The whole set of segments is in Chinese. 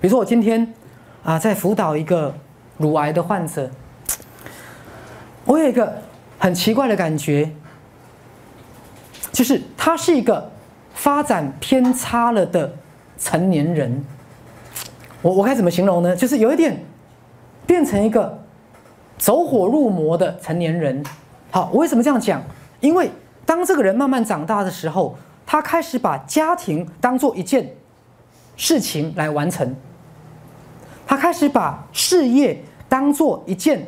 比如说我今天啊在辅导一个乳癌的患者，我有一个很奇怪的感觉，就是他是一个发展偏差了的成年人。我我该怎么形容呢？就是有一点变成一个走火入魔的成年人。好，我为什么这样讲？因为当这个人慢慢长大的时候，他开始把家庭当做一件事情来完成，他开始把事业当做一件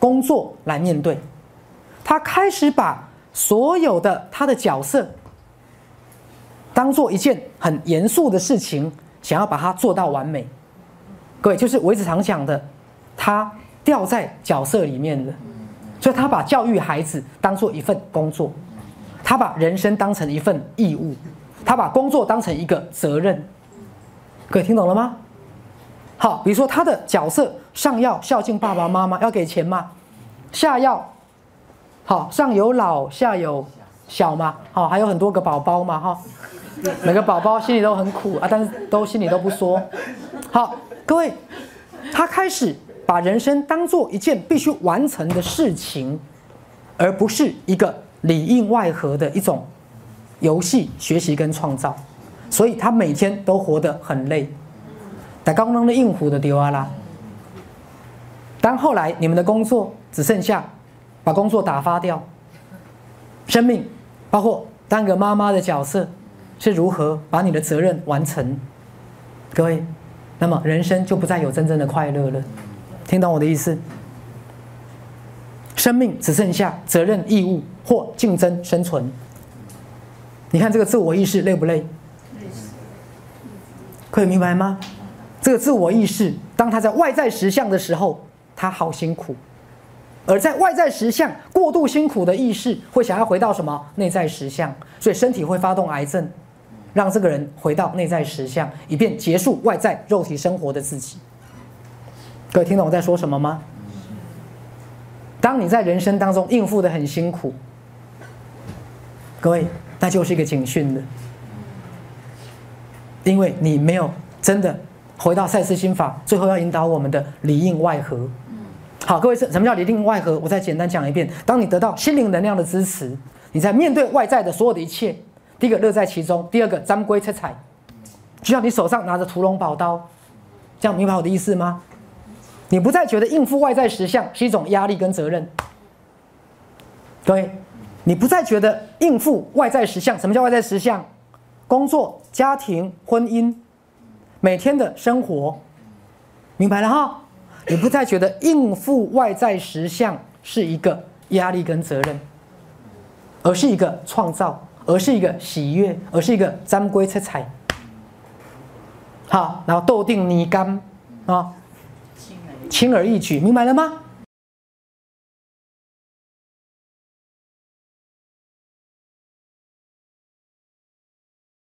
工作来面对，他开始把所有的他的角色当做一件很严肃的事情。想要把它做到完美，各位就是我一直常讲的，他掉在角色里面了，所以他把教育孩子当做一份工作，他把人生当成一份义务，他把工作当成一个责任，各位听懂了吗？好，比如说他的角色上要孝敬爸爸妈妈，要给钱吗？下要好上有老下有小嘛，好还有很多个宝宝嘛，哈。每个宝宝心里都很苦啊，但是都心里都不说。好，各位，他开始把人生当做一件必须完成的事情，而不是一个里应外合的一种游戏、学习跟创造。所以他每天都活得很累。但刚刚的应付的丢啊啦。当后来你们的工作只剩下把工作打发掉，生命包括当个妈妈的角色。是如何把你的责任完成，各位，那么人生就不再有真正的快乐了。听懂我的意思？生命只剩下责任、义务或竞争、生存。你看这个自我意识累不累？可以明白吗？这个自我意识，当他在外在实相的时候，他好辛苦；而在外在实相过度辛苦的意识，会想要回到什么内在实相，所以身体会发动癌症。让这个人回到内在实相，以便结束外在肉体生活的自己。各位听懂我在说什么吗？当你在人生当中应付的很辛苦，各位，那就是一个警讯的，因为你没有真的回到赛斯心法，最后要引导我们的里应外合。好，各位，什什么叫里应外合？我再简单讲一遍：当你得到心灵能量的支持，你在面对外在的所有的一切。第一个乐在其中，第二个沾归出彩，就像你手上拿着屠龙宝刀，这样明白我的意思吗？你不再觉得应付外在实相是一种压力跟责任，对，你不再觉得应付外在实相，什么叫外在实相？工作、家庭、婚姻，每天的生活，明白了哈？你不再觉得应付外在实相是一个压力跟责任，而是一个创造。而是一个喜悦，而是一个沾归出彩。好，然后斗定泥干啊，轻而易举，明白了吗？